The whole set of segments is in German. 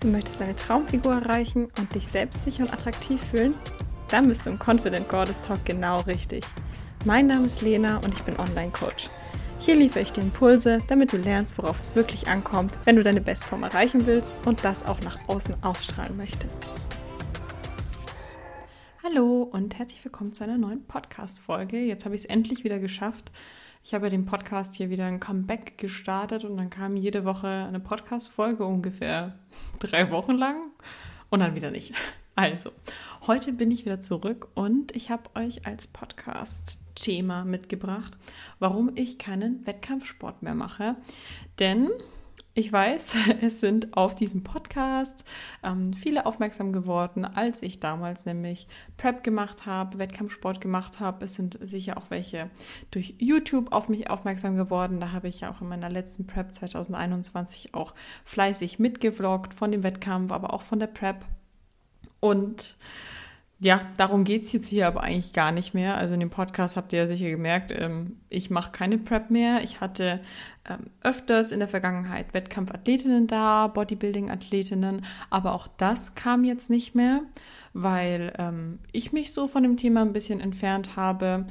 Du möchtest deine Traumfigur erreichen und dich selbstsicher und attraktiv fühlen? Dann bist du im Confident Goddess Talk genau richtig. Mein Name ist Lena und ich bin Online-Coach. Hier liefere ich dir Impulse, damit du lernst, worauf es wirklich ankommt, wenn du deine Bestform erreichen willst und das auch nach außen ausstrahlen möchtest. Hallo und herzlich willkommen zu einer neuen Podcast-Folge. Jetzt habe ich es endlich wieder geschafft, ich habe ja den Podcast hier wieder ein Comeback gestartet und dann kam jede Woche eine Podcast-Folge ungefähr drei Wochen lang und dann wieder nicht. Also, heute bin ich wieder zurück und ich habe euch als Podcast-Thema mitgebracht, warum ich keinen Wettkampfsport mehr mache. Denn ich weiß, es sind auf diesem Podcast ähm, viele aufmerksam geworden, als ich damals nämlich Prep gemacht habe, Wettkampfsport gemacht habe. Es sind sicher auch welche durch YouTube auf mich aufmerksam geworden. Da habe ich ja auch in meiner letzten Prep 2021 auch fleißig mitgevloggt von dem Wettkampf, aber auch von der Prep. Und ja, darum geht es jetzt hier aber eigentlich gar nicht mehr. Also in dem Podcast habt ihr ja sicher gemerkt, ähm, ich mache keine Prep mehr. Ich hatte ähm, öfters in der Vergangenheit Wettkampfathletinnen da, Bodybuilding-Athletinnen, aber auch das kam jetzt nicht mehr, weil ähm, ich mich so von dem Thema ein bisschen entfernt habe,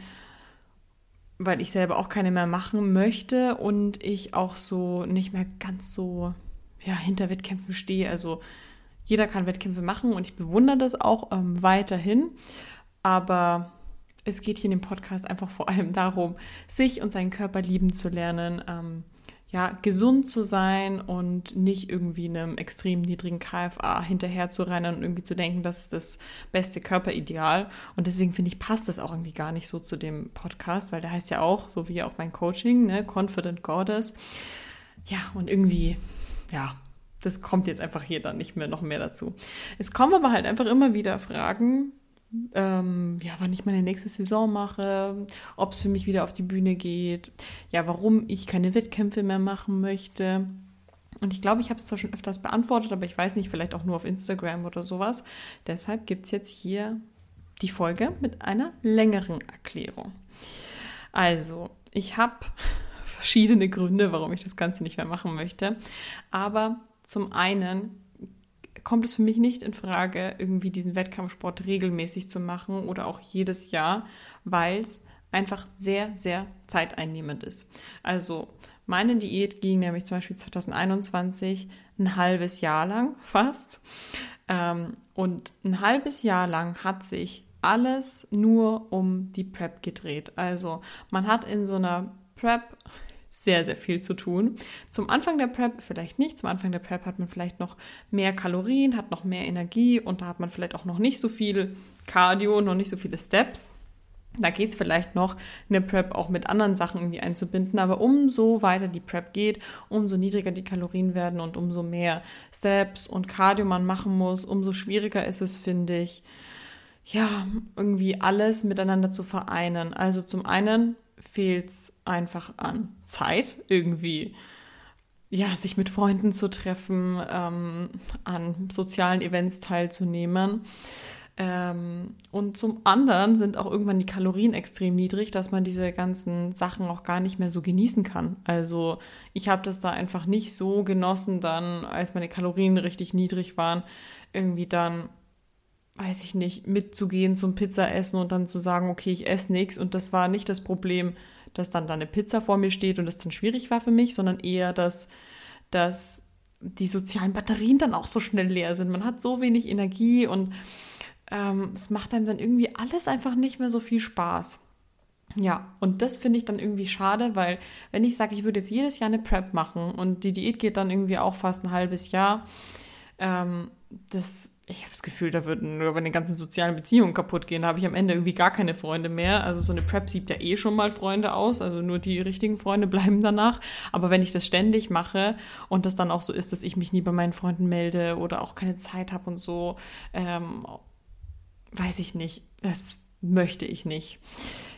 weil ich selber auch keine mehr machen möchte und ich auch so nicht mehr ganz so ja, hinter Wettkämpfen stehe. Also jeder kann Wettkämpfe machen und ich bewundere das auch ähm, weiterhin. Aber es geht hier in dem Podcast einfach vor allem darum, sich und seinen Körper lieben zu lernen, ähm, ja, gesund zu sein und nicht irgendwie einem extrem niedrigen KFA hinterher und irgendwie zu denken, das ist das beste Körperideal. Und deswegen finde ich, passt das auch irgendwie gar nicht so zu dem Podcast, weil der heißt ja auch, so wie auch mein Coaching, ne, Confident Goddess. Ja, und irgendwie, ja, das kommt jetzt einfach hier dann nicht mehr noch mehr dazu. Es kommen aber halt einfach immer wieder Fragen, ähm, ja, wann ich meine nächste Saison mache, ob es für mich wieder auf die Bühne geht, ja, warum ich keine Wettkämpfe mehr machen möchte. Und ich glaube, ich habe es zwar schon öfters beantwortet, aber ich weiß nicht, vielleicht auch nur auf Instagram oder sowas. Deshalb gibt es jetzt hier die Folge mit einer längeren Erklärung. Also, ich habe verschiedene Gründe, warum ich das Ganze nicht mehr machen möchte. Aber zum einen kommt es für mich nicht in Frage, irgendwie diesen Wettkampfsport regelmäßig zu machen oder auch jedes Jahr, weil es einfach sehr, sehr zeiteinnehmend ist. Also meine Diät ging nämlich zum Beispiel 2021 ein halbes Jahr lang fast. Ähm, und ein halbes Jahr lang hat sich alles nur um die Prep gedreht. Also man hat in so einer Prep sehr, sehr viel zu tun. Zum Anfang der Prep vielleicht nicht. Zum Anfang der Prep hat man vielleicht noch mehr Kalorien, hat noch mehr Energie und da hat man vielleicht auch noch nicht so viel Cardio, noch nicht so viele Steps. Da geht es vielleicht noch, eine Prep auch mit anderen Sachen irgendwie einzubinden, aber umso weiter die Prep geht, umso niedriger die Kalorien werden und umso mehr Steps und Cardio man machen muss, umso schwieriger ist es, finde ich, ja, irgendwie alles miteinander zu vereinen. Also zum einen fehlt es einfach an Zeit, irgendwie ja, sich mit Freunden zu treffen, ähm, an sozialen Events teilzunehmen. Ähm, und zum anderen sind auch irgendwann die Kalorien extrem niedrig, dass man diese ganzen Sachen auch gar nicht mehr so genießen kann. Also ich habe das da einfach nicht so genossen, dann, als meine Kalorien richtig niedrig waren, irgendwie dann weiß ich nicht, mitzugehen zum Pizzaessen und dann zu sagen, okay, ich esse nichts. Und das war nicht das Problem, dass dann da eine Pizza vor mir steht und es dann schwierig war für mich, sondern eher, dass, dass die sozialen Batterien dann auch so schnell leer sind. Man hat so wenig Energie und ähm, es macht einem dann irgendwie alles einfach nicht mehr so viel Spaß. Ja, und das finde ich dann irgendwie schade, weil wenn ich sage, ich würde jetzt jedes Jahr eine Prep machen und die Diät geht dann irgendwie auch fast ein halbes Jahr, ähm, das ich habe das Gefühl, da würden nur meine ganzen sozialen Beziehungen kaputt gehen. Da habe ich am Ende irgendwie gar keine Freunde mehr. Also so eine Prep sieht ja eh schon mal Freunde aus. Also nur die richtigen Freunde bleiben danach. Aber wenn ich das ständig mache und das dann auch so ist, dass ich mich nie bei meinen Freunden melde oder auch keine Zeit habe und so, ähm, weiß ich nicht. Das möchte ich nicht.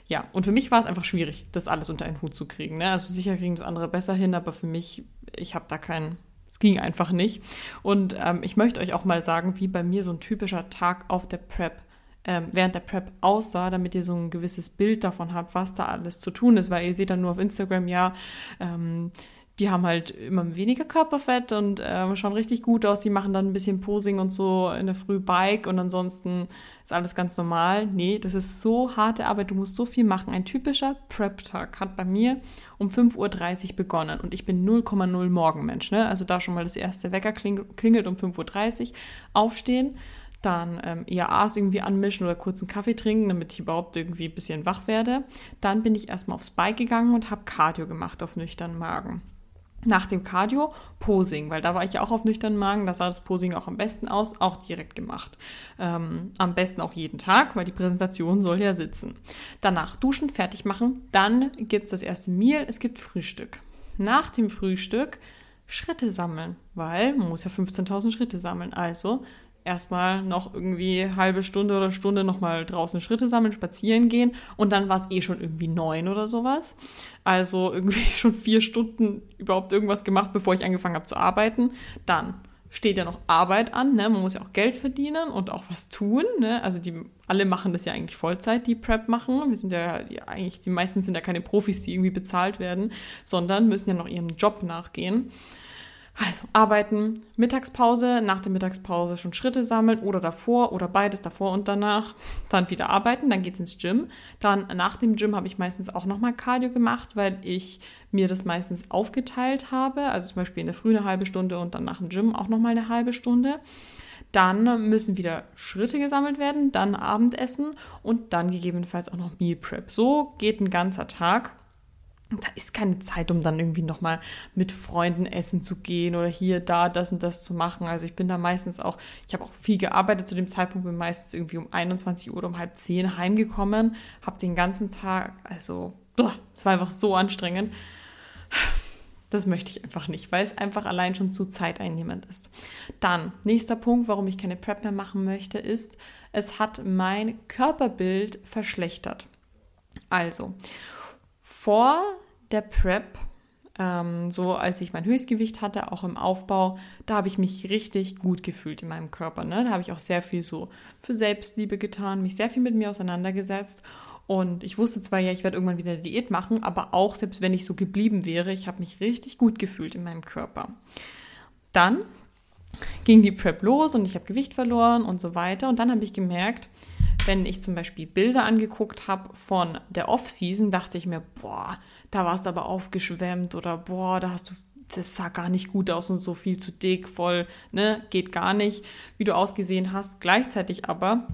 Ja, und für mich war es einfach schwierig, das alles unter einen Hut zu kriegen. Ne? Also sicher kriegen das andere besser hin, aber für mich, ich habe da keinen es ging einfach nicht. Und ähm, ich möchte euch auch mal sagen, wie bei mir so ein typischer Tag auf der Prep ähm, während der Prep aussah, damit ihr so ein gewisses Bild davon habt, was da alles zu tun ist, weil ihr seht dann nur auf Instagram, ja, ähm, die haben halt immer weniger Körperfett und äh, schauen richtig gut aus. Die machen dann ein bisschen Posing und so in der Früh Bike und ansonsten ist alles ganz normal. Nee, das ist so harte Arbeit. Du musst so viel machen. Ein typischer Prep-Tag hat bei mir um 5.30 Uhr begonnen und ich bin 0,0 Morgenmensch. Ne? Also da schon mal das erste Wecker klingelt um 5.30 Uhr. Aufstehen, dann ähm, IAAs irgendwie anmischen oder kurz einen Kaffee trinken, damit ich überhaupt irgendwie ein bisschen wach werde. Dann bin ich erstmal aufs Bike gegangen und habe Cardio gemacht auf nüchternen Magen nach dem Cardio Posing, weil da war ich ja auch auf nüchternen Magen, da sah das Posing auch am besten aus, auch direkt gemacht. Ähm, am besten auch jeden Tag, weil die Präsentation soll ja sitzen. Danach duschen, fertig machen, dann gibt es das erste Meal, es gibt Frühstück. Nach dem Frühstück Schritte sammeln, weil man muss ja 15.000 Schritte sammeln. Also erstmal noch irgendwie halbe Stunde oder Stunde nochmal draußen Schritte sammeln, spazieren gehen und dann war es eh schon irgendwie neun oder sowas. Also irgendwie schon vier Stunden überhaupt irgendwas gemacht, bevor ich angefangen habe zu arbeiten. Dann steht ja noch Arbeit an, ne? man muss ja auch Geld verdienen und auch was tun. Ne? Also die alle machen das ja eigentlich Vollzeit, die Prep machen. Wir sind ja die, eigentlich, die meisten sind ja keine Profis, die irgendwie bezahlt werden, sondern müssen ja noch ihrem Job nachgehen. Also arbeiten, Mittagspause, nach der Mittagspause schon Schritte sammeln oder davor oder beides davor und danach. Dann wieder arbeiten, dann geht's ins Gym. Dann nach dem Gym habe ich meistens auch nochmal Cardio gemacht, weil ich mir das meistens aufgeteilt habe. Also zum Beispiel in der Früh eine halbe Stunde und dann nach dem Gym auch nochmal eine halbe Stunde. Dann müssen wieder Schritte gesammelt werden, dann Abendessen und dann gegebenenfalls auch noch Meal Prep. So geht ein ganzer Tag da ist keine Zeit, um dann irgendwie nochmal mit Freunden essen zu gehen oder hier, da, das und das zu machen. Also ich bin da meistens auch, ich habe auch viel gearbeitet zu dem Zeitpunkt, bin meistens irgendwie um 21 Uhr oder um halb zehn heimgekommen, habe den ganzen Tag, also es war einfach so anstrengend. Das möchte ich einfach nicht, weil es einfach allein schon zu zeiteinnehmend ist. Dann, nächster Punkt, warum ich keine Prep mehr machen möchte, ist, es hat mein Körperbild verschlechtert. Also, vor der Prep, ähm, so als ich mein Höchstgewicht hatte, auch im Aufbau, da habe ich mich richtig gut gefühlt in meinem Körper. Ne? Da habe ich auch sehr viel so für Selbstliebe getan, mich sehr viel mit mir auseinandergesetzt. Und ich wusste zwar ja, ich werde irgendwann wieder eine Diät machen, aber auch selbst wenn ich so geblieben wäre, ich habe mich richtig gut gefühlt in meinem Körper. Dann ging die Prep los und ich habe Gewicht verloren und so weiter. Und dann habe ich gemerkt, wenn ich zum Beispiel Bilder angeguckt habe von der Off-Season, dachte ich mir, boah, da warst du aber aufgeschwemmt oder boah, da hast du, das sah gar nicht gut aus und so viel zu dick, voll, ne, geht gar nicht, wie du ausgesehen hast. Gleichzeitig aber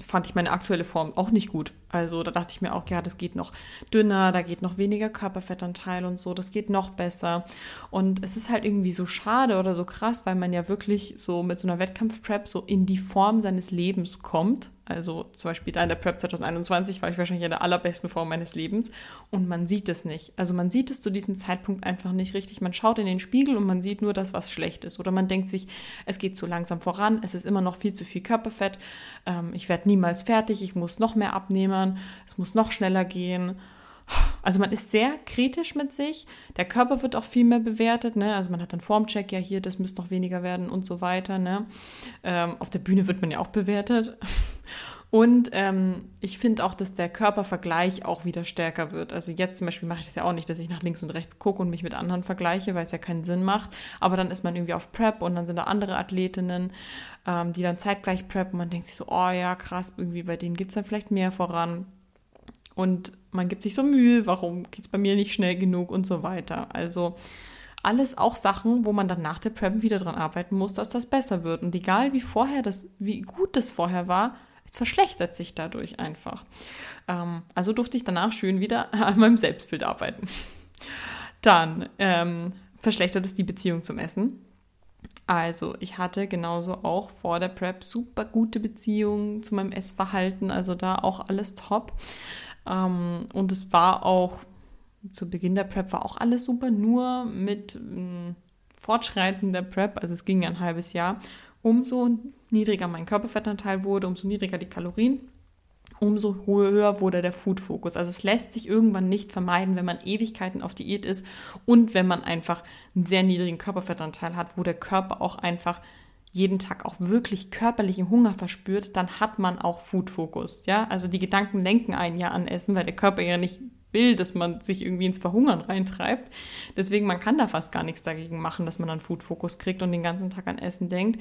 fand ich meine aktuelle Form auch nicht gut. Also da dachte ich mir auch, ja, das geht noch dünner, da geht noch weniger Körperfettanteil und so, das geht noch besser. Und es ist halt irgendwie so schade oder so krass, weil man ja wirklich so mit so einer Wettkampfprep so in die Form seines Lebens kommt. Also zum Beispiel da in der Prep 2021 war ich wahrscheinlich in der allerbesten Form meines Lebens und man sieht es nicht. Also man sieht es zu diesem Zeitpunkt einfach nicht richtig. Man schaut in den Spiegel und man sieht nur das, was schlecht ist. Oder man denkt sich, es geht zu langsam voran, es ist immer noch viel zu viel Körperfett, ähm, ich werde niemals fertig, ich muss noch mehr abnehmen, es muss noch schneller gehen. Also man ist sehr kritisch mit sich. Der Körper wird auch viel mehr bewertet. Ne? Also man hat dann Formcheck, ja hier, das müsste noch weniger werden und so weiter. Ne? Ähm, auf der Bühne wird man ja auch bewertet. Und ähm, ich finde auch, dass der Körpervergleich auch wieder stärker wird. Also jetzt zum Beispiel mache ich das ja auch nicht, dass ich nach links und rechts gucke und mich mit anderen vergleiche, weil es ja keinen Sinn macht. Aber dann ist man irgendwie auf Prep und dann sind da andere Athletinnen, ähm, die dann zeitgleich preppen und man denkt sich so, oh ja, krass, irgendwie bei denen geht es dann vielleicht mehr voran. Und man gibt sich so Mühe, warum geht es bei mir nicht schnell genug und so weiter. Also alles auch Sachen, wo man dann nach der Prep wieder dran arbeiten muss, dass das besser wird. Und egal wie vorher das, wie gut das vorher war, es verschlechtert sich dadurch einfach. Ähm, also durfte ich danach schön wieder an meinem Selbstbild arbeiten. Dann ähm, verschlechtert es die Beziehung zum Essen. Also ich hatte genauso auch vor der Prep super gute Beziehungen zu meinem Essverhalten, also da auch alles top. Ähm, und es war auch zu Beginn der Prep war auch alles super, nur mit ähm, fortschreitender Prep, also es ging ein halbes Jahr, umso niedriger mein Körperfettanteil wurde, umso niedriger die Kalorien, umso höher wurde der Food-Fokus. Also es lässt sich irgendwann nicht vermeiden, wenn man Ewigkeiten auf Diät ist und wenn man einfach einen sehr niedrigen Körperfettanteil hat, wo der Körper auch einfach jeden Tag auch wirklich körperlichen Hunger verspürt, dann hat man auch Food-Fokus. Ja, also die Gedanken lenken einen ja an Essen, weil der Körper ja nicht will, dass man sich irgendwie ins Verhungern reintreibt. Deswegen, man kann da fast gar nichts dagegen machen, dass man dann Food-Fokus kriegt und den ganzen Tag an Essen denkt.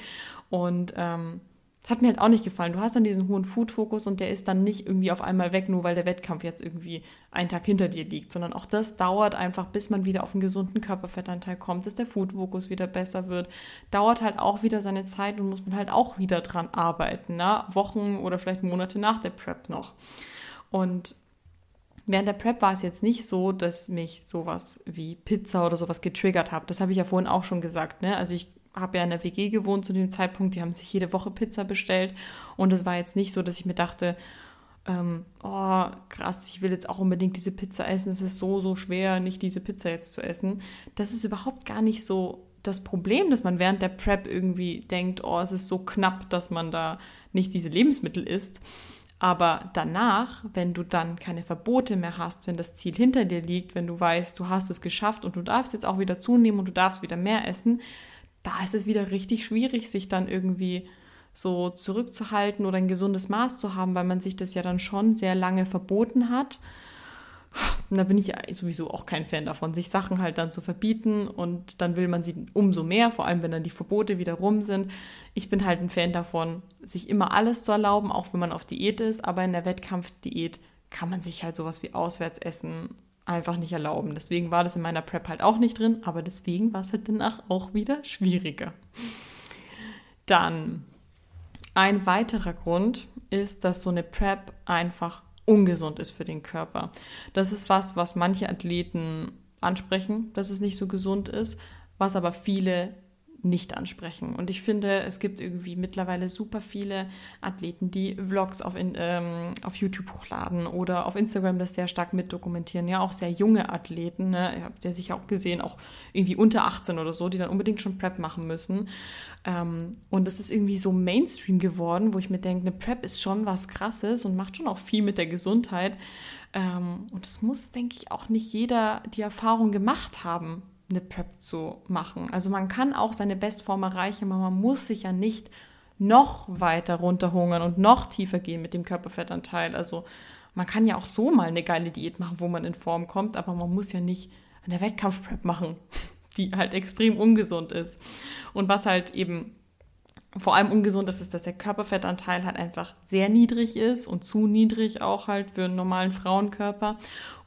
Und ähm, hat mir halt auch nicht gefallen. Du hast dann diesen hohen Food-Fokus und der ist dann nicht irgendwie auf einmal weg, nur weil der Wettkampf jetzt irgendwie einen Tag hinter dir liegt, sondern auch das dauert einfach, bis man wieder auf einen gesunden Körperfettanteil kommt, dass der Food-Fokus wieder besser wird. Dauert halt auch wieder seine Zeit und muss man halt auch wieder dran arbeiten, ne? Wochen oder vielleicht Monate nach der Prep noch. Und Während der Prep war es jetzt nicht so, dass mich sowas wie Pizza oder sowas getriggert hat. Das habe ich ja vorhin auch schon gesagt. Ne? Also ich habe ja in der WG gewohnt zu dem Zeitpunkt, die haben sich jede Woche Pizza bestellt und es war jetzt nicht so, dass ich mir dachte, ähm, oh krass, ich will jetzt auch unbedingt diese Pizza essen, es ist so, so schwer, nicht diese Pizza jetzt zu essen. Das ist überhaupt gar nicht so das Problem, dass man während der Prep irgendwie denkt, oh, es ist so knapp, dass man da nicht diese Lebensmittel isst. Aber danach, wenn du dann keine Verbote mehr hast, wenn das Ziel hinter dir liegt, wenn du weißt, du hast es geschafft und du darfst jetzt auch wieder zunehmen und du darfst wieder mehr essen, da ist es wieder richtig schwierig, sich dann irgendwie so zurückzuhalten oder ein gesundes Maß zu haben, weil man sich das ja dann schon sehr lange verboten hat. Und da bin ich sowieso auch kein Fan davon, sich Sachen halt dann zu verbieten und dann will man sie umso mehr, vor allem wenn dann die Verbote wieder rum sind. Ich bin halt ein Fan davon, sich immer alles zu erlauben, auch wenn man auf Diät ist, aber in der Wettkampfdiät kann man sich halt sowas wie Auswärtsessen einfach nicht erlauben. Deswegen war das in meiner Prep halt auch nicht drin, aber deswegen war es halt danach auch wieder schwieriger. Dann ein weiterer Grund ist, dass so eine Prep einfach ungesund ist für den Körper. Das ist was, was manche Athleten ansprechen, dass es nicht so gesund ist, was aber viele nicht ansprechen. Und ich finde, es gibt irgendwie mittlerweile super viele Athleten, die Vlogs auf, in, ähm, auf YouTube hochladen oder auf Instagram das sehr stark mitdokumentieren. Ja, auch sehr junge Athleten. Ne? Ihr habt ja sicher auch gesehen, auch irgendwie unter 18 oder so, die dann unbedingt schon Prep machen müssen. Ähm, und das ist irgendwie so Mainstream geworden, wo ich mir denke, eine Prep ist schon was Krasses und macht schon auch viel mit der Gesundheit. Ähm, und es muss, denke ich, auch nicht jeder die Erfahrung gemacht haben eine Prep zu machen. Also man kann auch seine Bestform erreichen, aber man muss sich ja nicht noch weiter runterhungern und noch tiefer gehen mit dem Körperfettanteil. Also man kann ja auch so mal eine geile Diät machen, wo man in Form kommt, aber man muss ja nicht eine Wettkampfprep machen, die halt extrem ungesund ist. Und was halt eben vor allem ungesund ist, ist, dass der Körperfettanteil halt einfach sehr niedrig ist und zu niedrig auch halt für einen normalen Frauenkörper.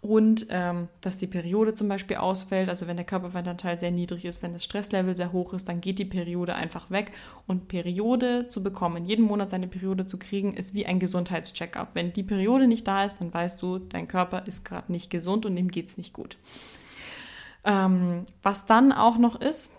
Und ähm, dass die Periode zum Beispiel ausfällt. Also wenn der Körperfettanteil sehr niedrig ist, wenn das Stresslevel sehr hoch ist, dann geht die Periode einfach weg. Und Periode zu bekommen, jeden Monat seine Periode zu kriegen, ist wie ein Gesundheitscheckup. Wenn die Periode nicht da ist, dann weißt du, dein Körper ist gerade nicht gesund und ihm geht es nicht gut. Ähm, was dann auch noch ist,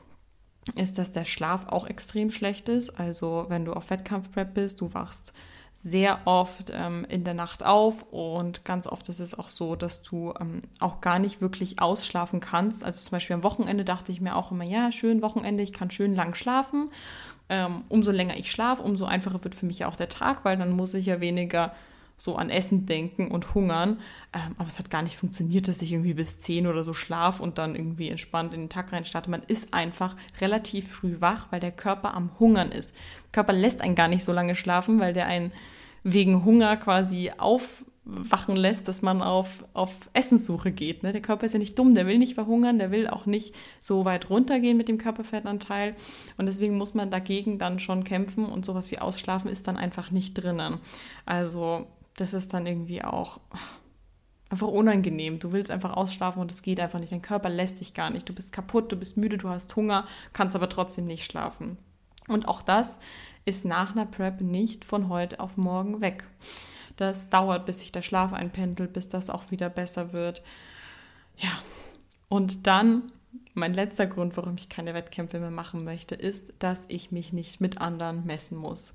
ist, dass der Schlaf auch extrem schlecht ist. Also wenn du auf Wettkampfprep bist, du wachst sehr oft ähm, in der Nacht auf und ganz oft ist es auch so, dass du ähm, auch gar nicht wirklich ausschlafen kannst. Also zum Beispiel am Wochenende dachte ich mir auch immer, ja, schön Wochenende, ich kann schön lang schlafen. Ähm, umso länger ich schlafe, umso einfacher wird für mich auch der Tag, weil dann muss ich ja weniger so an Essen denken und hungern. Ähm, aber es hat gar nicht funktioniert, dass ich irgendwie bis 10 oder so schlaf und dann irgendwie entspannt in den Tag rein starte. Man ist einfach relativ früh wach, weil der Körper am Hungern ist. Der Körper lässt einen gar nicht so lange schlafen, weil der einen wegen Hunger quasi aufwachen lässt, dass man auf, auf Essenssuche geht. Ne? Der Körper ist ja nicht dumm, der will nicht verhungern, der will auch nicht so weit runtergehen mit dem Körperfettanteil. Und deswegen muss man dagegen dann schon kämpfen und sowas wie Ausschlafen ist dann einfach nicht drinnen. Also das ist dann irgendwie auch einfach unangenehm. Du willst einfach ausschlafen und es geht einfach nicht. Dein Körper lässt dich gar nicht. Du bist kaputt, du bist müde, du hast Hunger, kannst aber trotzdem nicht schlafen. Und auch das ist nach einer Prep nicht von heute auf morgen weg. Das dauert, bis sich der Schlaf einpendelt, bis das auch wieder besser wird. Ja, und dann mein letzter Grund, warum ich keine Wettkämpfe mehr machen möchte, ist, dass ich mich nicht mit anderen messen muss.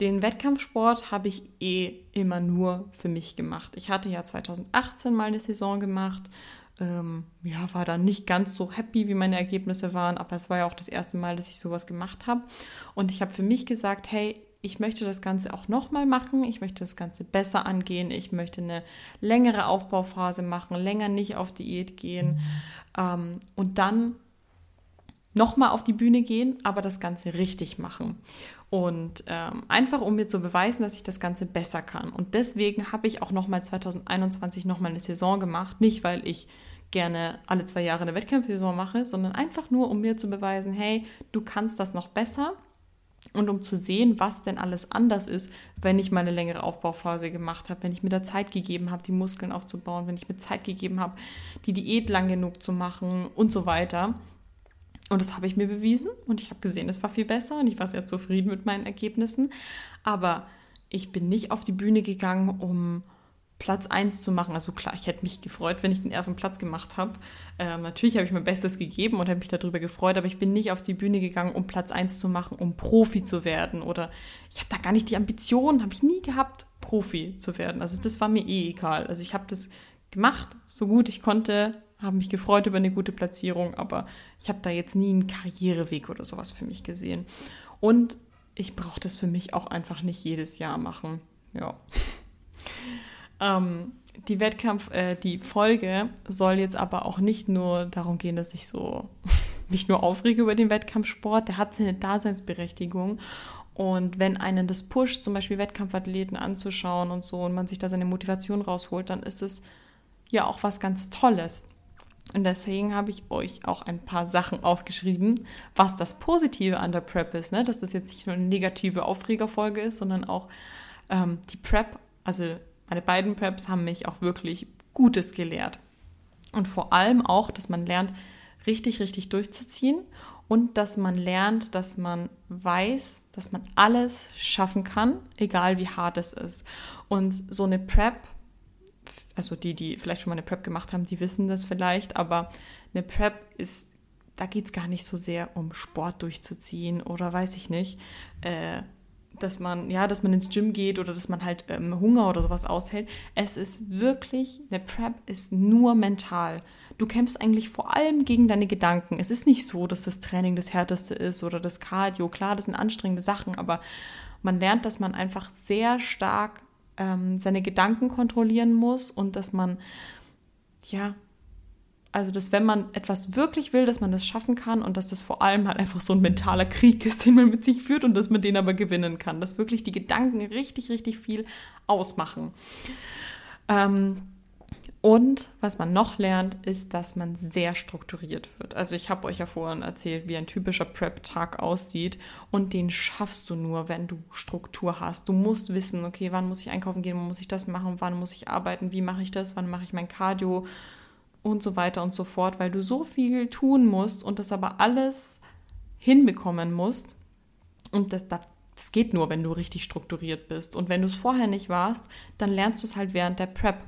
Den Wettkampfsport habe ich eh immer nur für mich gemacht. Ich hatte ja 2018 mal eine Saison gemacht. Ähm, ja, war dann nicht ganz so happy, wie meine Ergebnisse waren, aber es war ja auch das erste Mal, dass ich sowas gemacht habe. Und ich habe für mich gesagt, hey, ich möchte das Ganze auch nochmal machen, ich möchte das Ganze besser angehen, ich möchte eine längere Aufbauphase machen, länger nicht auf Diät gehen. Ähm, und dann nochmal auf die Bühne gehen, aber das Ganze richtig machen. Und ähm, einfach, um mir zu beweisen, dass ich das Ganze besser kann. Und deswegen habe ich auch nochmal 2021 nochmal eine Saison gemacht. Nicht, weil ich gerne alle zwei Jahre eine Wettkampfsaison mache, sondern einfach nur, um mir zu beweisen, hey, du kannst das noch besser und um zu sehen, was denn alles anders ist, wenn ich meine längere Aufbauphase gemacht habe, wenn ich mir da Zeit gegeben habe, die Muskeln aufzubauen, wenn ich mir Zeit gegeben habe, die Diät lang genug zu machen und so weiter. Und das habe ich mir bewiesen und ich habe gesehen, es war viel besser und ich war sehr zufrieden mit meinen Ergebnissen. Aber ich bin nicht auf die Bühne gegangen, um Platz 1 zu machen. Also klar, ich hätte mich gefreut, wenn ich den ersten Platz gemacht habe. Ähm, natürlich habe ich mein Bestes gegeben und habe mich darüber gefreut, aber ich bin nicht auf die Bühne gegangen, um Platz 1 zu machen, um Profi zu werden. Oder ich habe da gar nicht die Ambition, habe ich nie gehabt, Profi zu werden. Also das war mir eh egal. Also ich habe das gemacht, so gut ich konnte, habe mich gefreut über eine gute Platzierung, aber ich habe da jetzt nie einen Karriereweg oder sowas für mich gesehen. Und ich brauche das für mich auch einfach nicht jedes Jahr machen. Ja. Ähm, die Wettkampf, äh, die Folge soll jetzt aber auch nicht nur darum gehen, dass ich so mich nur aufrege über den Wettkampfsport. Der hat seine Daseinsberechtigung. Und wenn einen das pusht, zum Beispiel Wettkampfathleten anzuschauen und so, und man sich da seine Motivation rausholt, dann ist es ja auch was ganz Tolles. Und deswegen habe ich euch auch ein paar Sachen aufgeschrieben, was das Positive an der Prep ist. Ne? Dass das jetzt nicht nur eine negative Aufregerfolge ist, sondern auch ähm, die Prep, also meine beiden Preps haben mich auch wirklich Gutes gelehrt. Und vor allem auch, dass man lernt, richtig, richtig durchzuziehen und dass man lernt, dass man weiß, dass man alles schaffen kann, egal wie hart es ist. Und so eine Prep, also die, die vielleicht schon mal eine Prep gemacht haben, die wissen das vielleicht, aber eine Prep ist, da geht es gar nicht so sehr um Sport durchzuziehen oder weiß ich nicht, äh, dass man, ja, dass man ins Gym geht oder dass man halt ähm, Hunger oder sowas aushält. Es ist wirklich, eine Prep ist nur mental. Du kämpfst eigentlich vor allem gegen deine Gedanken. Es ist nicht so, dass das Training das härteste ist oder das Cardio. Klar, das sind anstrengende Sachen, aber man lernt, dass man einfach sehr stark ähm, seine Gedanken kontrollieren muss und dass man, ja, also, dass wenn man etwas wirklich will, dass man das schaffen kann und dass das vor allem halt einfach so ein mentaler Krieg ist, den man mit sich führt und dass man den aber gewinnen kann. Dass wirklich die Gedanken richtig, richtig viel ausmachen. Ähm, und was man noch lernt, ist, dass man sehr strukturiert wird. Also ich habe euch ja vorhin erzählt, wie ein typischer Prep-Tag aussieht und den schaffst du nur, wenn du Struktur hast. Du musst wissen, okay, wann muss ich einkaufen gehen, wann muss ich das machen, wann muss ich arbeiten, wie mache ich das, wann mache ich mein Cardio, und so weiter und so fort, weil du so viel tun musst und das aber alles hinbekommen musst. Und das, das geht nur, wenn du richtig strukturiert bist. Und wenn du es vorher nicht warst, dann lernst du es halt während der Prep.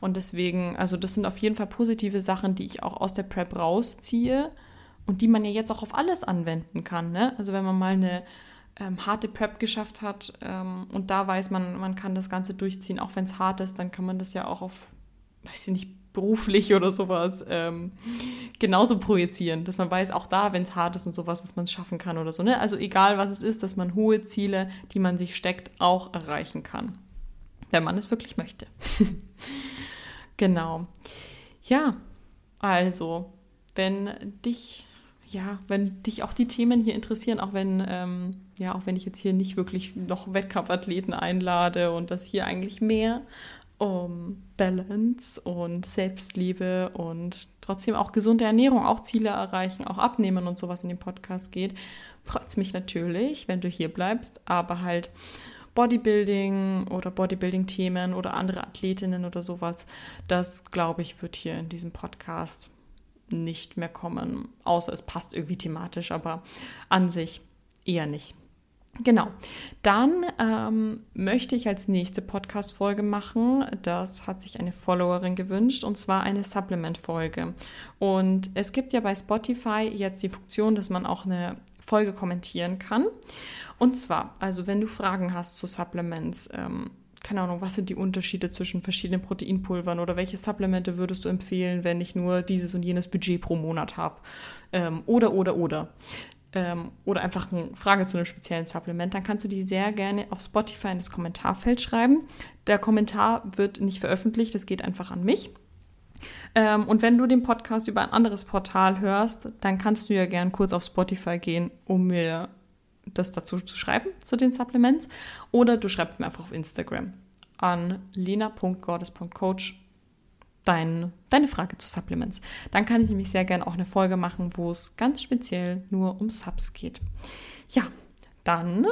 Und deswegen, also das sind auf jeden Fall positive Sachen, die ich auch aus der Prep rausziehe und die man ja jetzt auch auf alles anwenden kann. Ne? Also wenn man mal eine ähm, harte Prep geschafft hat ähm, und da weiß man, man kann das Ganze durchziehen, auch wenn es hart ist, dann kann man das ja auch auf, weiß ich nicht, beruflich oder sowas ähm, genauso projizieren, dass man weiß, auch da, wenn es hart ist und sowas, dass man es schaffen kann oder so. Ne? Also egal, was es ist, dass man hohe Ziele, die man sich steckt, auch erreichen kann, wenn man es wirklich möchte. genau. Ja, also, wenn dich ja, wenn dich auch die Themen hier interessieren, auch wenn, ähm, ja, auch wenn ich jetzt hier nicht wirklich noch Wettkampfathleten einlade und das hier eigentlich mehr um Balance und Selbstliebe und trotzdem auch gesunde Ernährung, auch Ziele erreichen, auch abnehmen und sowas in dem Podcast geht, freut es mich natürlich, wenn du hier bleibst, aber halt Bodybuilding oder Bodybuilding-Themen oder andere Athletinnen oder sowas, das glaube ich, wird hier in diesem Podcast nicht mehr kommen, außer es passt irgendwie thematisch, aber an sich eher nicht. Genau. Dann ähm, möchte ich als nächste Podcast-Folge machen. Das hat sich eine Followerin gewünscht und zwar eine Supplement-Folge. Und es gibt ja bei Spotify jetzt die Funktion, dass man auch eine Folge kommentieren kann. Und zwar, also wenn du Fragen hast zu Supplements, ähm, keine Ahnung, was sind die Unterschiede zwischen verschiedenen Proteinpulvern oder welche Supplemente würdest du empfehlen, wenn ich nur dieses und jenes Budget pro Monat habe? Ähm, oder, oder, oder ähm, oder einfach eine Frage zu einem speziellen Supplement, dann kannst du die sehr gerne auf Spotify in das Kommentarfeld schreiben. Der Kommentar wird nicht veröffentlicht, das geht einfach an mich. Ähm, und wenn du den Podcast über ein anderes Portal hörst, dann kannst du ja gern kurz auf Spotify gehen, um mir das dazu zu schreiben, zu den Supplements. Oder du schreibst mir einfach auf Instagram an lena.gordes.coach dein, deine Frage zu Supplements. Dann kann ich nämlich sehr gerne auch eine Folge machen, wo es ganz speziell nur um Subs geht. Ja, dann,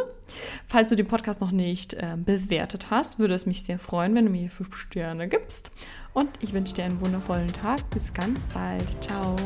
falls du den Podcast noch nicht äh, bewertet hast, würde es mich sehr freuen, wenn du mir fünf Sterne gibst. Und ich wünsche dir einen wundervollen Tag. Bis ganz bald. Ciao.